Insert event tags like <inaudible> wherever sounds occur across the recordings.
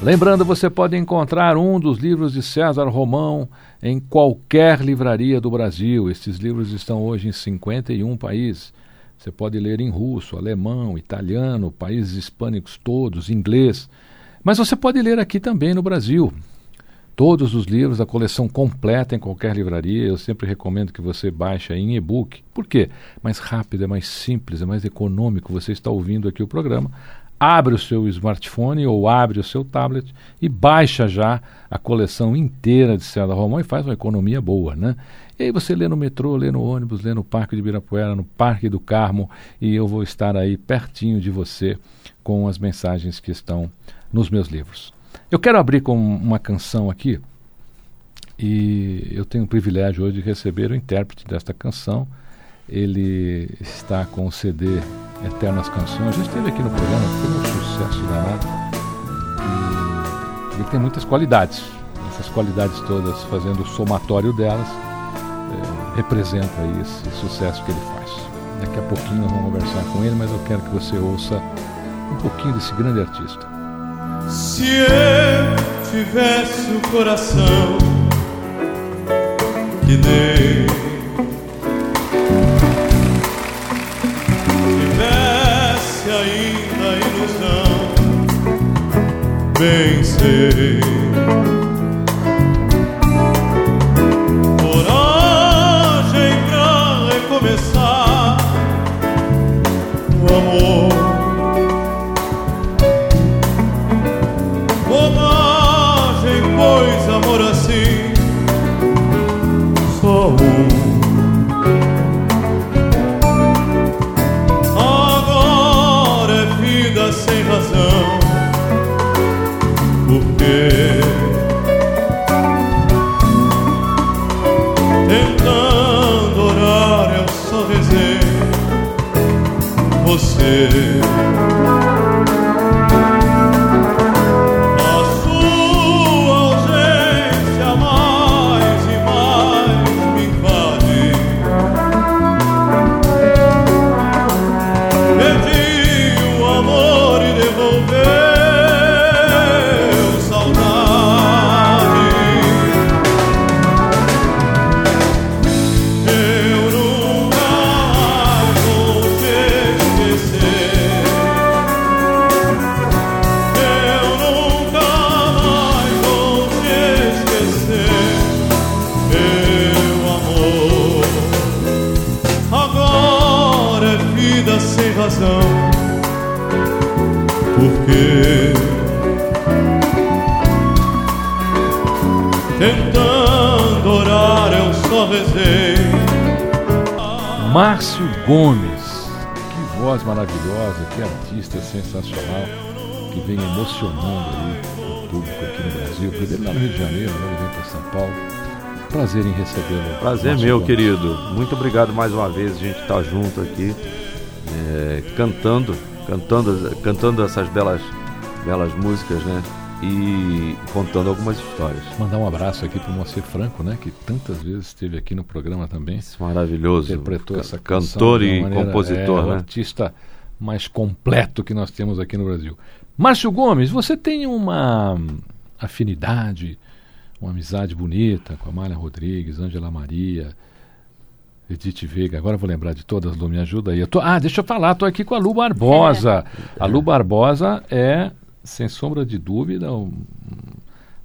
Lembrando, você pode encontrar um dos livros de César Romão em qualquer livraria do Brasil. Estes livros estão hoje em 51 países. Você pode ler em russo, alemão, italiano, países hispânicos todos, inglês. Mas você pode ler aqui também no Brasil. Todos os livros, a coleção completa em qualquer livraria. Eu sempre recomendo que você baixe em e-book. Por quê? Mais rápido, é mais simples, é mais econômico. Você está ouvindo aqui o programa. Abre o seu smartphone ou abre o seu tablet e baixa já a coleção inteira de César Romão e faz uma economia boa, né? E aí você lê no metrô, lê no ônibus, lê no Parque de Ibirapuera, no Parque do Carmo e eu vou estar aí pertinho de você com as mensagens que estão nos meus livros. Eu quero abrir com uma canção aqui e eu tenho o privilégio hoje de receber o intérprete desta canção. Ele está com o CD Eternas Canções, já esteve aqui no programa, foi um sucesso danado. E ele tem muitas qualidades, essas qualidades todas, fazendo o somatório delas, é, representa esse sucesso que ele faz. Daqui a pouquinho nós vamos conversar com ele, mas eu quero que você ouça um pouquinho desse grande artista. Se eu tivesse o coração que dei, bem sei. Coragem pra recomeçar o amor. Bobagem, pois amor assim só um. Você. Gomes, que voz maravilhosa, que artista sensacional, que vem emocionando aí o público aqui no Brasil. Primeiro lá no Rio de Janeiro, agora ele vem para São Paulo. Prazer em recebê-lo. Prazer meu, Gomes. querido. Muito obrigado mais uma vez. A gente está junto aqui, é, cantando, cantando, cantando essas belas, belas músicas, né? E contando algumas histórias. Mandar um abraço aqui para o Moacir Franco, né? Que tantas vezes esteve aqui no programa também. Esse maravilhoso. Interpretou essa canção cantor e maneira- compositor, é, né? artista mais completo que nós temos aqui no Brasil. Márcio Gomes, você tem uma afinidade, uma amizade bonita com a Amália Rodrigues, Ângela Maria, Edith Veiga, agora eu vou lembrar de todas, Lu, me ajuda aí. Tô, ah, deixa eu falar, estou aqui com a Lu Barbosa. <laughs> A Lu Barbosa é, sem sombra de dúvida, um,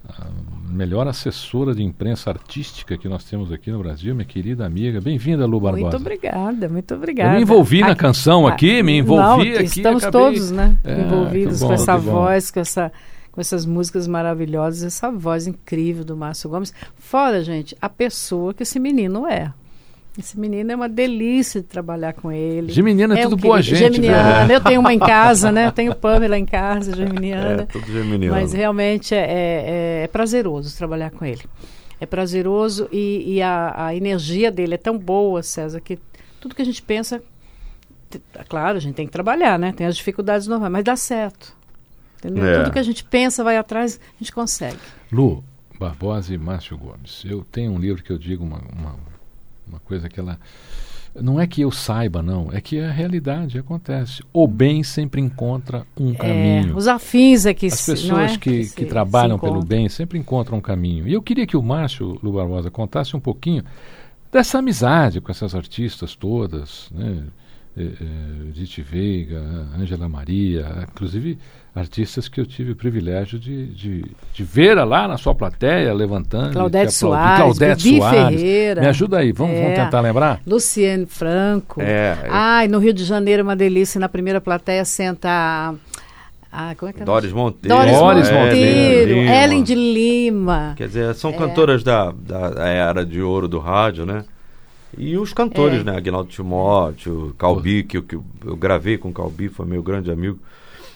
a melhor assessora de imprensa artística que nós temos aqui no Brasil, minha querida amiga. Bem-vinda, Lu Barbosa. Muito obrigada, muito obrigada. Eu me envolvi na canção aqui, me envolvi não, aqui. Estamos acabei... todos, né? É, envolvidos bom, com essa voz, com essa com essas músicas maravilhosas, essa voz incrível do Márcio Gomes. Fora, gente, a pessoa que esse menino é. Esse menino é uma delícia de trabalhar com ele. Geminiana é, é tudo um boa gente. Geminiana, né? eu tenho uma em casa, né? Eu <laughs> tenho Pamela em casa, Geminiana. É, tudo geminiano. Mas realmente é, é, é prazeroso trabalhar com ele. É prazeroso e, e a, a, energia dele é tão boa, César, que tudo que a gente pensa, claro, a gente tem que trabalhar, né? Tem as dificuldades normais, mas dá certo. É. Tudo que a gente pensa, vai atrás, a gente consegue. Lu, Barbosa e Márcio Gomes. Eu tenho um livro que eu digo uma, uma uma coisa que ela. Não é que eu saiba, não. É que a realidade acontece. O bem sempre encontra um é, caminho. Os afins é que As pessoas é? que, que, que trabalham pelo bem sempre encontram um caminho. E eu queria que o Márcio Lu Barbosa contasse um pouquinho dessa amizade com essas artistas todas, né? Edith Veiga, Ângela Maria, inclusive artistas que eu tive o privilégio de, de, de ver lá na sua plateia, levantando. Claudete Soares, Claudete Soares. Ferreira. Me ajuda aí, vamos, é, vamos tentar lembrar? Luciane Franco. É, Ai, no Rio de Janeiro, uma delícia, na primeira plateia senta ah, como é que é Doris Monteiro. Doris, Doris Monteiro, Ellen de Lima. Quer dizer, são é. cantoras da, da era de ouro do rádio, né? E os cantores, é. né? Aguinaldo Timóteo, Calbi, que, que eu gravei com o Calbi, foi meu grande amigo.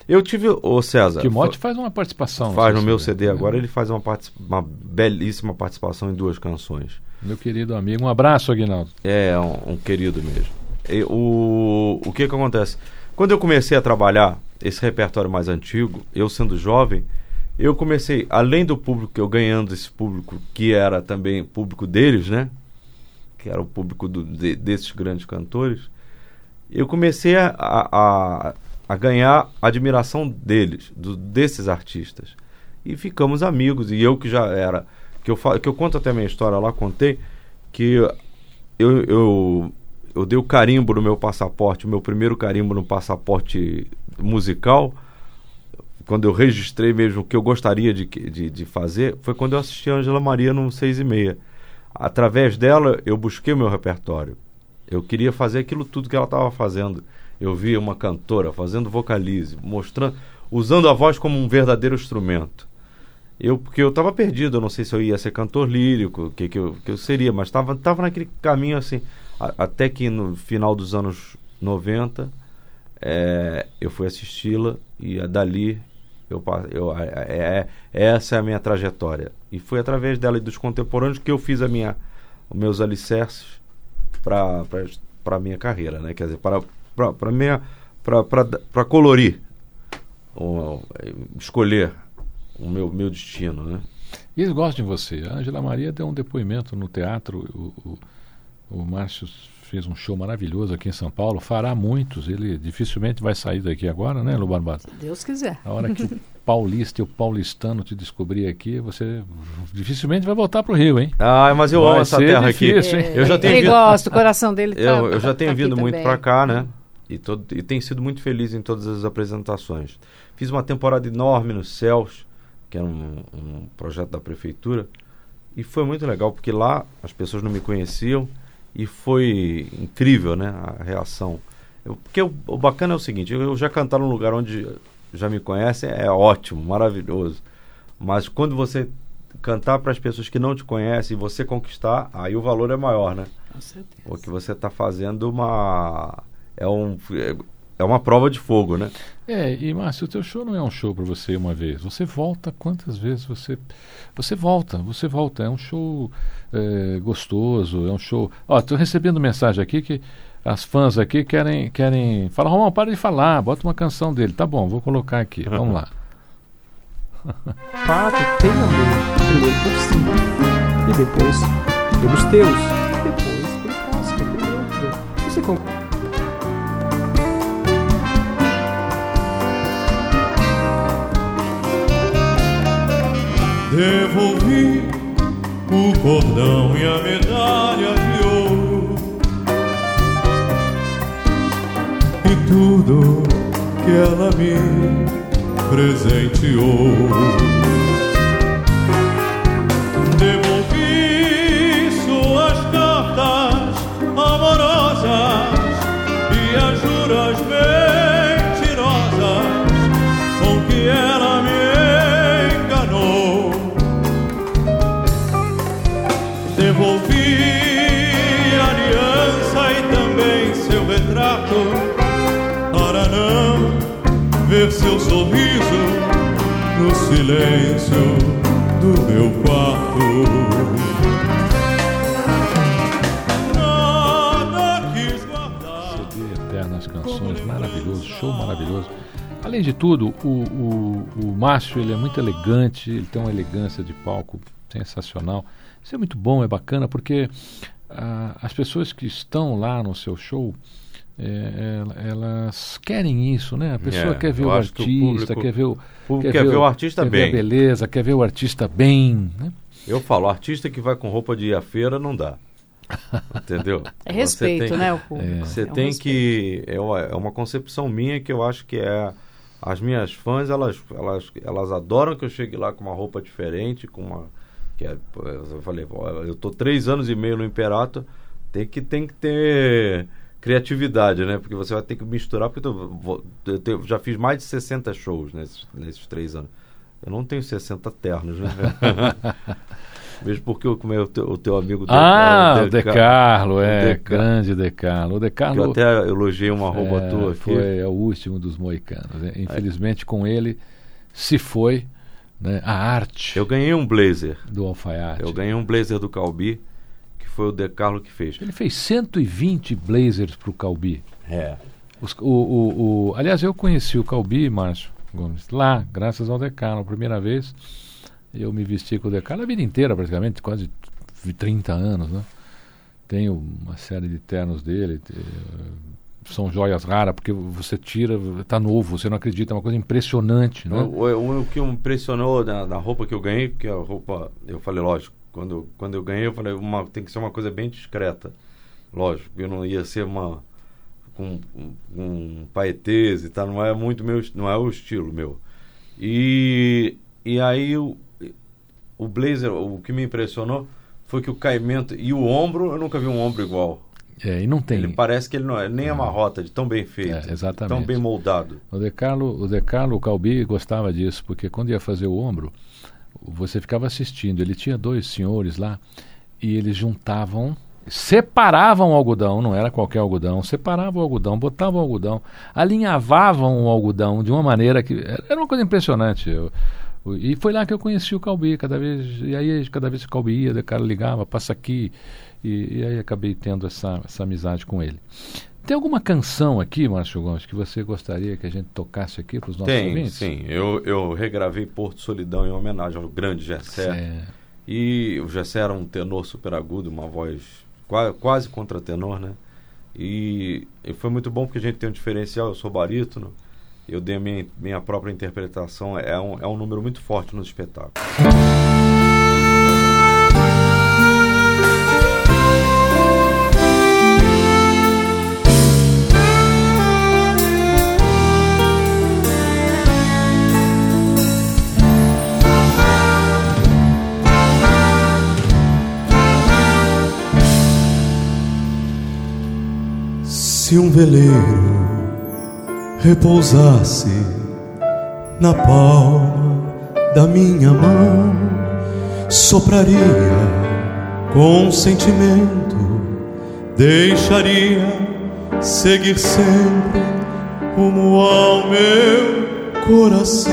Eu tive o César. Timóteo faz uma participação. Faz no meu CD agora, ele faz uma, uma belíssima participação em duas canções. Meu querido amigo, um abraço, Aguinaldo. É, um, um querido mesmo. E, o, o que que acontece? Quando eu comecei a trabalhar esse repertório mais antigo, eu sendo jovem, eu comecei, além do público, eu ganhando esse público, que era também público deles, né? Que era o público do, de, desses grandes cantores, eu comecei a, a, a ganhar a admiração deles, do, desses artistas. E ficamos amigos. E eu que já era. Que eu, que eu conto até a minha história lá, contei, que eu, eu, eu dei o carimbo no meu passaporte, o meu primeiro carimbo no passaporte musical, quando eu registrei mesmo o que eu gostaria de, de, de fazer, foi quando eu assisti a Angela Maria no 6 e meia. Através dela, eu busquei o meu repertório. Eu queria fazer aquilo tudo que ela estava fazendo eu vi uma cantora fazendo vocalize, mostrando, usando a voz como um verdadeiro instrumento. Eu, porque eu estava perdido, eu não sei se eu ia ser cantor lírico, o que, que, eu, que eu seria, mas estava tava naquele caminho assim, a, até que no final dos anos 90 é, eu fui assisti-la e dali eu, eu, é, é, essa é a minha trajetória. E foi através dela e dos contemporâneos que eu fiz a minha, os meus alicerces para a minha carreira, né? Quer dizer, para para minha para colorir ou, escolher o meu meu destino, né? E eles gostam de você. A Angela Maria deu um depoimento no teatro. O, o, o Márcio fez um show maravilhoso aqui em São Paulo. Fará muitos. Ele dificilmente vai sair daqui agora, né, Lu Barbosa? Deus quiser. A hora que o <laughs> paulista e o paulistano te descobrir aqui, você dificilmente vai voltar para o Rio, hein? Ah, mas eu vai amo essa terra difícil, aqui. É, eu já tenho ele vindo... gosta, o coração dele tá, Eu, eu já tenho tá vindo muito para cá, né? E, todo, e tem sido muito feliz em todas as apresentações. Fiz uma temporada enorme no Céus, que era um, um projeto da prefeitura, e foi muito legal, porque lá as pessoas não me conheciam e foi incrível né, a reação. Eu, porque o, o, bacana é o seguinte, eu, eu já cantar num lugar onde já me conhecem é ótimo, maravilhoso. Mas quando você cantar para as pessoas que não te conhecem e você conquistar, aí o valor é maior, né? Com certeza. Porque você está fazendo uma é, um, é uma prova de fogo, né? É, e Márcio, o teu show não é um show para você uma vez. Você volta quantas vezes você. Você volta, você volta. É um show é, gostoso, é um show. Ó, tô recebendo mensagem aqui que as fãs aqui querem. querem Fala, Romão, para de falar, bota uma canção dele. Tá bom, vou colocar aqui. Vamos lá. <laughs> Pato, tem amor, primeiro por cima, e depois pelos teus, depois pelo próximo, pelo outro. Você concorda? Devolvi o cordão e a medalha de ouro e tudo que ela me presenteou. Silêncio do meu quarto. Nada quis guardar. CD Eternas Canções, maravilhoso, show maravilhoso. Além de tudo, o, o, o Márcio ele é muito elegante, ele tem uma elegância de palco sensacional. Isso é muito bom, é bacana, porque ah, as pessoas que estão lá no seu show, é, é, elas querem isso, né? A pessoa É, quer ver o acho que o artista, público- quer ver o, público quer ver o artista quer bem. Ver a beleza, quer ver o artista bem. Né? Eu falo, artista que vai com roupa de ir à feira não dá. Entendeu? É <laughs> Você respeito, tem- né, o público. Você É um tem respeito. que. É uma, é uma concepção minha que eu acho que é. As minhas fãs, elas, elas, elas adoram que eu chegue lá com uma roupa diferente, com uma. Que é, eu falei, eu tô três anos e meio no Imperato, tem que, tem que ter criatividade, né? Porque você vai ter que misturar, porque eu, eu te- já fiz mais de 60 shows nesses, nesses três anos. Eu não tenho 60 ternos, né? <laughs> Mesmo porque eu, como é o teu, o teu amigo Ah, o Deca- De Carlo, é, De Ca- grande De Carlo. O De Carlo eu até elogiei uma roupa é, tua aqui. foi é o último dos moicanos. né? Infelizmente, com ele se foi né, a arte Eu ganhei um blazer. do alfaiate. Eu ganhei um blazer do Calbi, foi o De Carlo que fez. Ele fez 120 blazers para o Calbi. É. Os- o, o, o- aliás, eu conheci o Calbi, Márcio Gomes, lá, graças ao De Carlo, a primeira vez. Eu me vesti com o De Carlo a vida inteira, praticamente, quase 30 anos. Né? Tenho uma série de ternos dele. te- São joias raras, porque você tira, tá novo, você não acredita, é uma coisa impressionante. Né? O, o- o que me impressionou na, na roupa que eu ganhei, porque a roupa, eu falei, lógico, quando, quando eu ganhei, eu falei, uma, tem que ser uma coisa bem discreta. Lógico, eu não ia ser uma. com, com, com paetês e tal, não é muito meu, não é o estilo meu. E, e aí o, o blazer, o que me impressionou foi que o caimento e o ombro, eu nunca vi um ombro igual. É, e não tem. Ele parece que ele não é nem amarrota, de tão bem feito, É, exatamente. tão bem moldado. O De Carlo, o De Carlo, o Calbi gostava disso, porque quando ia fazer o ombro, você ficava assistindo. Ele tinha dois senhores lá e eles juntavam, separavam o algodão, não era qualquer algodão, separavam o algodão, botavam o algodão, alinhavavam o algodão de uma maneira que era uma coisa impressionante. Eu- e foi lá que eu conheci o Calbi, cada vez, e aí cada vez que o Calbi ia, o Carlo ligava, passa aqui, e, e aí acabei tendo essa, essa amizade com ele. Tem alguma canção aqui, Márcio Gomes, que você gostaria que a gente tocasse aqui para os nossos Tem, ouvintes? sim. Eu, eu regravei Porto Solidão em homenagem ao grande Gessé. É, E o Gessé era um tenor super agudo, uma voz qua- quase contratenor, né? E, e foi muito bom porque a gente tem um diferencial, eu sou barítono, eu dei a minha, minha própria interpretação, é um, é um número muito forte no espetáculo. Se um veleiro repousasse na palma da minha mão, sopraria com sentimento, deixaria seguir sempre rumo ao meu coração.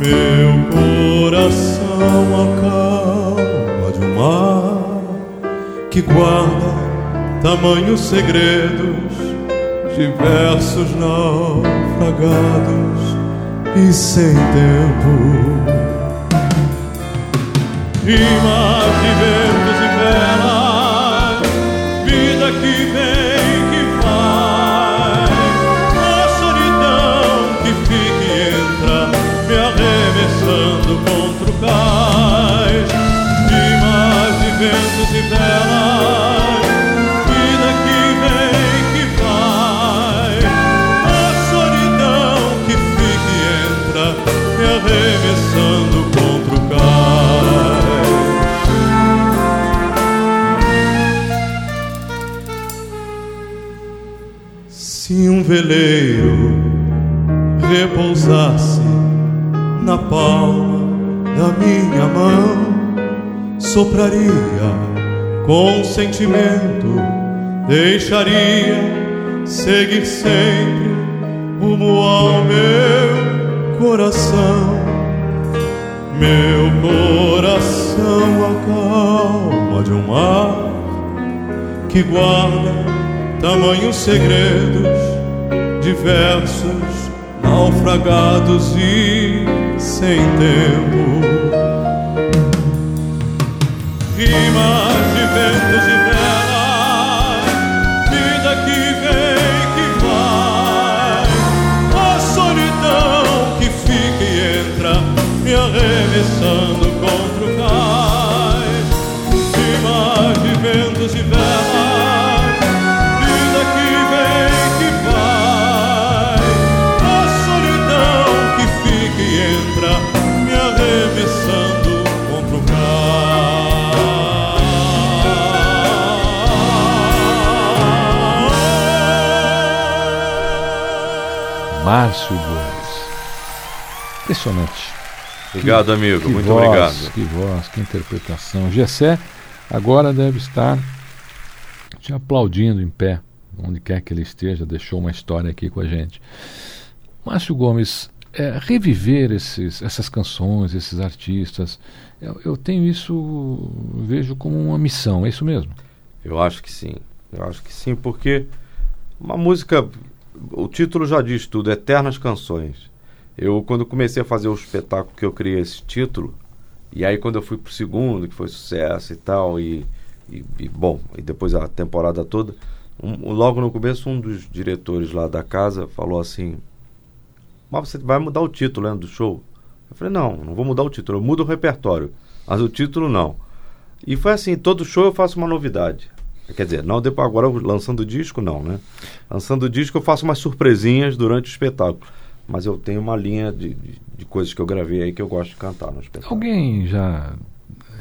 Meu coração a calma de um mar que guarda tamanhos segredos, diversos naufragados e sem tempo. Rimas sopraria com sentimento, deixaria seguir sempre rumo ao meu coração. Meu coração a calma de um mar que guarda tamanhos segredos diversos, naufragados e sem tempo. Rimas de ventos e Márcio Gomes. Impressionante. Obrigado, amigo. Que Muito voz, obrigado. Que voz, que interpretação. Gessé agora deve estar te aplaudindo em pé, onde quer que ele esteja, deixou uma história aqui com a gente. Márcio Gomes, é, reviver esses, essas canções, esses artistas, eu, eu tenho isso, vejo como uma missão, é isso mesmo? Eu acho que sim. Eu acho que sim, porque uma música, o título já diz tudo, Eternas Canções. Eu, quando comecei a fazer o espetáculo que eu criei esse título, e aí quando eu fui pro segundo, que foi sucesso e tal, e, e, e, bom, e depois a temporada toda, um, logo no começo um dos diretores lá da casa falou assim, mas você vai mudar o título né, do show? Eu falei, não, não vou mudar o título, eu mudo o repertório, mas o título não. E foi assim, todo show eu faço uma novidade. Quer dizer, não depois agora lançando o disco, não, né? Lançando o disco eu faço umas surpresinhas durante o espetáculo. Mas eu tenho uma linha de, de, de coisas que eu gravei aí que eu gosto de cantar no espetáculo. Alguém já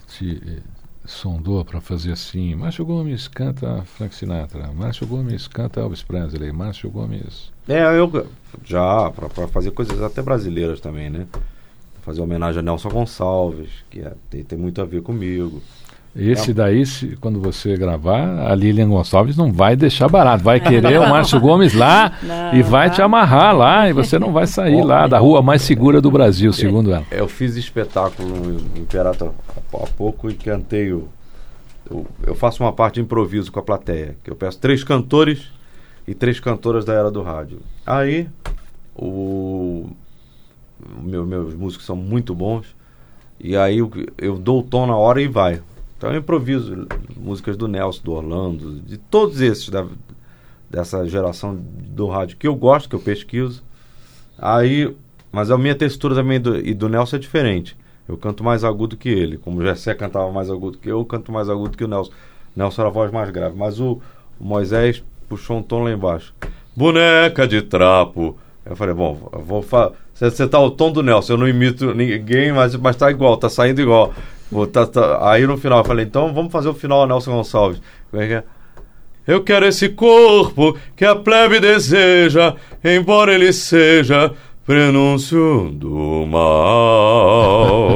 te eh, sondou para fazer assim? Márcio Gomes canta Frank Sinatra, Márcio Gomes canta Elvis Presley, Márcio Gomes. É, eu já, para fazer coisas até brasileiras também, né? Fazer homenagem a Nelson Gonçalves, que é, tem, tem muito a ver comigo. Esse daí, se, quando você gravar, a Lilian Gonçalves não vai deixar barato. Vai querer o Márcio Gomes lá <laughs> Não, e vai tá. te amarrar lá e você não vai sair lá da rua mais segura do Brasil, segundo ela. Eu fiz espetáculo no Imperato há, pouco e cantei o. Eu, eu faço uma parte de improviso com a plateia, que eu peço três cantores e três cantoras da era do rádio. Aí o, o meu, meus músicos são muito bons e aí eu, eu dou o tom na hora e vai. Então eu improviso músicas do Nelson, do Orlando, de todos esses da, dessa geração do rádio que eu gosto, que eu pesquiso. Aí, mas a minha textura também do, e do Nelson é diferente. Eu canto mais agudo que ele. Como o Jessé cantava mais agudo que eu, eu canto mais agudo que o Nelson. Nelson era a voz mais grave. Mas o, o Moisés puxou um tom lá embaixo. Boneca de trapo. Eu falei, bom, eu vou fa você tá o tom do Nelson, eu não imito ninguém, mas, mas tá igual, tá saindo igual. Tá, tá. Aí no final eu falei, então vamos fazer o final Nelson Gonçalves. Como é que é? Eu quero esse corpo que a plebe deseja, embora ele seja prenúncio do mal.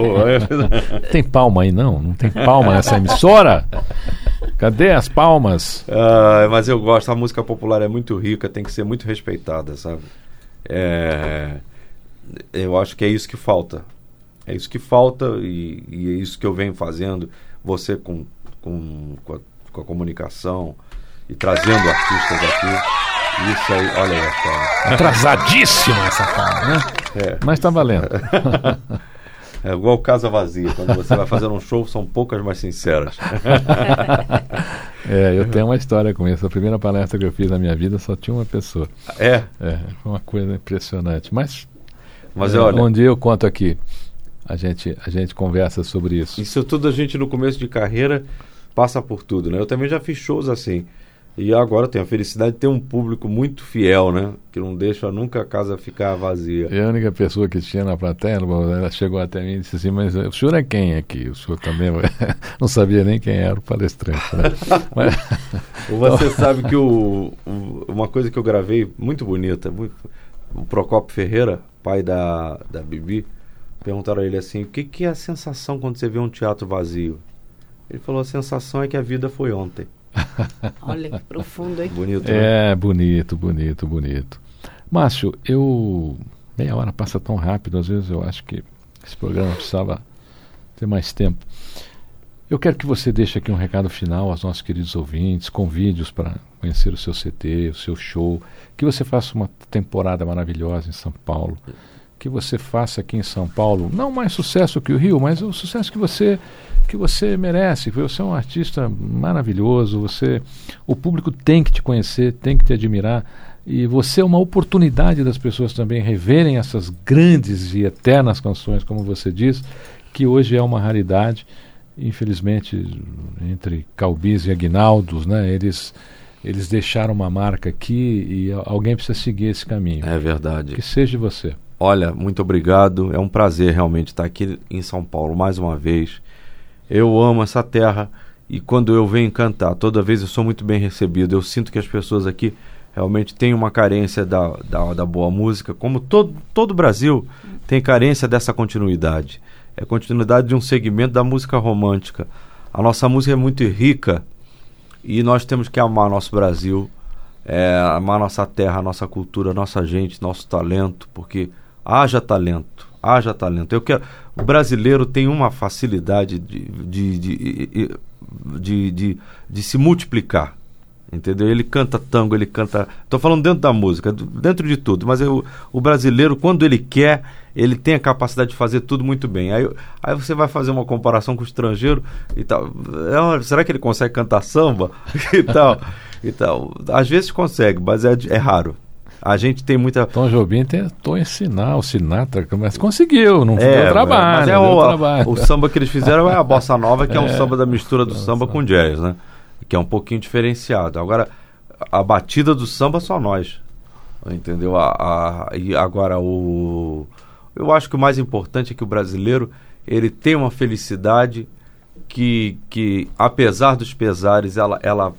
<laughs> Tem palma aí não? Não tem palma nessa emissora? Cadê as palmas? Ah, mas eu gosto, a música popular é muito rica, tem que ser muito respeitada, sabe? É, eu acho que é isso que falta. É isso que falta e, e é isso que eu venho fazendo. Você com, com, com, a, com a comunicação e trazendo artistas aqui. Isso aí, olha aí, cara. Atrasadíssima essa cara, né? É. Mas tá valendo. <laughs> É igual casa vazia. Quando você vai fazer um show, são poucas mais sinceras. <laughs> É, eu tenho uma história com isso. A primeira palestra que eu fiz na minha vida só tinha uma pessoa. É, É, foi uma coisa impressionante. Mas, mas é, olha, dia eu conto aqui. A gente, a gente conversa sobre isso. isso tudo a gente no começo de carreira passa por tudo, né? Eu também já fiz shows assim. E agora tenho a felicidade de ter um público muito fiel, né? Que não deixa nunca a casa ficar vazia. E a única pessoa que tinha na plateia, ela chegou até mim e disse assim, mas o senhor é quem aqui? O senhor também <laughs> não sabia nem quem era o palestrante. Né? <laughs> mas... Você sabe que o, o, uma coisa que eu gravei muito bonita, muito, o Procopio Ferreira, pai da, da Bibi, perguntaram a ele assim, o que, que é a sensação quando você vê um teatro vazio? Ele falou, a sensação é que a vida foi ontem. <laughs> Olha que profundo, hein? Bonito. Né? É, bonito, bonito, bonito. Márcio, eu. Meia hora passa tão rápido, às vezes eu acho que esse programa precisava ter mais tempo. Eu quero que você deixe aqui um recado final aos nossos queridos ouvintes, convide-os para conhecer o seu CT, o seu show, que você faça uma temporada maravilhosa em São Paulo, que você faça aqui em São Paulo, não mais sucesso que o Rio, mas o sucesso que você que você merece. Você é um artista maravilhoso, você o público tem que te conhecer, tem que te admirar e você é uma oportunidade das pessoas também reverem essas grandes e eternas canções, como você diz, que hoje é uma raridade. Infelizmente, entre Calbis e Aguinaldos, né, eles eles deixaram uma marca aqui e alguém precisa seguir esse caminho. É verdade. Que seja você. Olha, muito obrigado. É um prazer realmente estar aqui em São Paulo mais uma vez. Eu amo essa terra e quando eu venho cantar, toda vez eu sou muito bem recebido. Eu sinto que as pessoas aqui realmente têm uma carência da, da, da boa música, como todo, todo o Brasil tem carência dessa continuidade. É continuidade de um segmento da música romântica. A nossa música é muito rica e nós temos que amar nosso Brasil, é, amar nossa terra, nossa cultura, nossa gente, nosso talento, porque haja talento haja talento. Eu quero, o brasileiro tem uma facilidade de, de, de, de, de, se multiplicar. Entendeu? Ele canta tango, ele canta. Estou falando dentro da música, dentro de tudo, mas eu, o brasileiro, quando ele quer, ele tem a capacidade de fazer tudo muito bem. Aí, aí você vai fazer uma comparação com o estrangeiro e tal. É, será que ele consegue cantar samba? <laughs> e tal. E tal. Às vezes consegue, mas é, é raro. A gente tem muita. Tom Jobim tentou ensinar o Sinatra, mas conseguiu, não é, deu trabalho. Mas é o, trabalho. o samba que eles fizeram é a bossa nova, que é, é um samba da mistura do samba com jazz, né? Que é um pouquinho diferenciado. Agora, a batida do samba só nós. Entendeu? A, a, e agora o. Eu acho que o mais importante é que o brasileiro ele tem uma felicidade que, que apesar dos pesares, ela, ela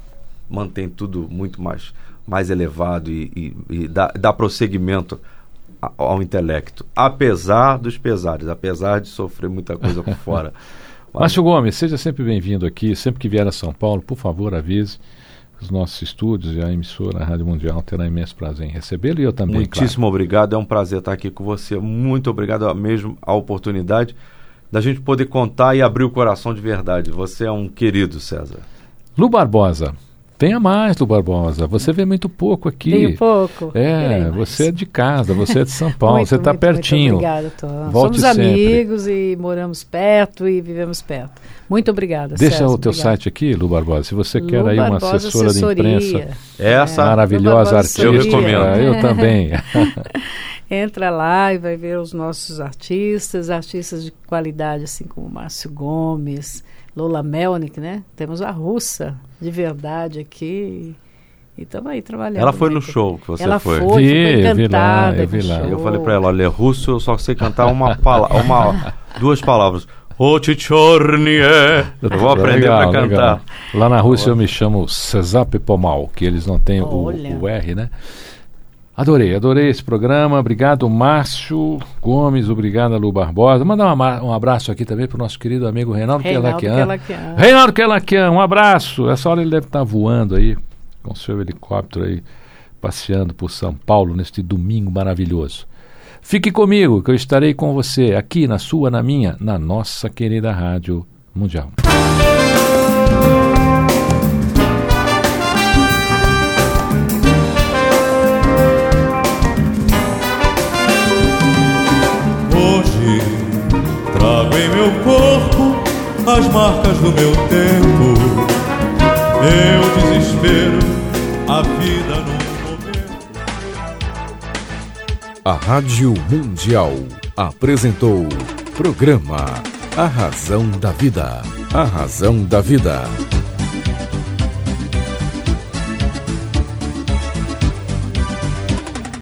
mantém tudo muito mais mais elevado e, e, e dá, dá prosseguimento ao intelecto, apesar dos pesares, apesar de sofrer muita coisa por <laughs> fora. Márcio Gomes, seja sempre bem-vindo aqui. Sempre que vier a São Paulo, por favor, avise os nossos estúdios e a emissora a Rádio Mundial terá imenso prazer em recebê-lo e eu também. Muitíssimo claro. obrigado, é um prazer estar aqui com você. Muito obrigado mesmo a oportunidade da gente poder contar e abrir o coração de verdade. Você é um querido, César. Lu Barbosa, Tenha mais do Barbosa. Você vê muito pouco aqui. Tenho pouco. É, você é de casa, você é de São Paulo, muito, você está pertinho. Muito obrigada, Tom. Somos sempre. amigos e moramos perto e vivemos perto. Muito obrigada. Deixa César, o teu obrigada. site aqui, Lu Barbosa. Se você Lu quer aí uma Barbosa assessora assessoria. de imprensa, essa maravilhosa artista, eu recomendo. Eu também. <laughs> <laughs> Entra lá e vai ver os nossos artistas, artistas de qualidade, assim como Márcio Gomes, Lola Melnick, né? Temos a russa de verdade aqui. E estamos aí trabalhando. Ela foi né? no show que você ela foi. foi, vi, foi vi lá, eu vi lá. Eu falei para ela, olha, russo eu só sei cantar uma palavra, uma, duas palavras. Ochichornie. Eu vou aprender para cantar. Legal. Lá na Rússia eu me chamo Cesar Pomal, que eles não têm o, o R, né? Adorei, adorei esse programa. Obrigado, Márcio Gomes. Obrigado, Lu Barbosa. Mandar um abraço aqui também para o nosso querido amigo Reinaldo, Reinaldo Kelakian. Reinaldo Kelakian, um abraço. Essa hora ele deve estar voando aí, com seu helicóptero aí, passeando por São Paulo neste domingo maravilhoso. Fique comigo, que eu estarei com você aqui na sua, na minha, na nossa querida Rádio Mundial. As marcas do meu tempo. Eu desespero a vida no momento. A Rádio Mundial apresentou programa A Razão da Vida. A Razão da Vida.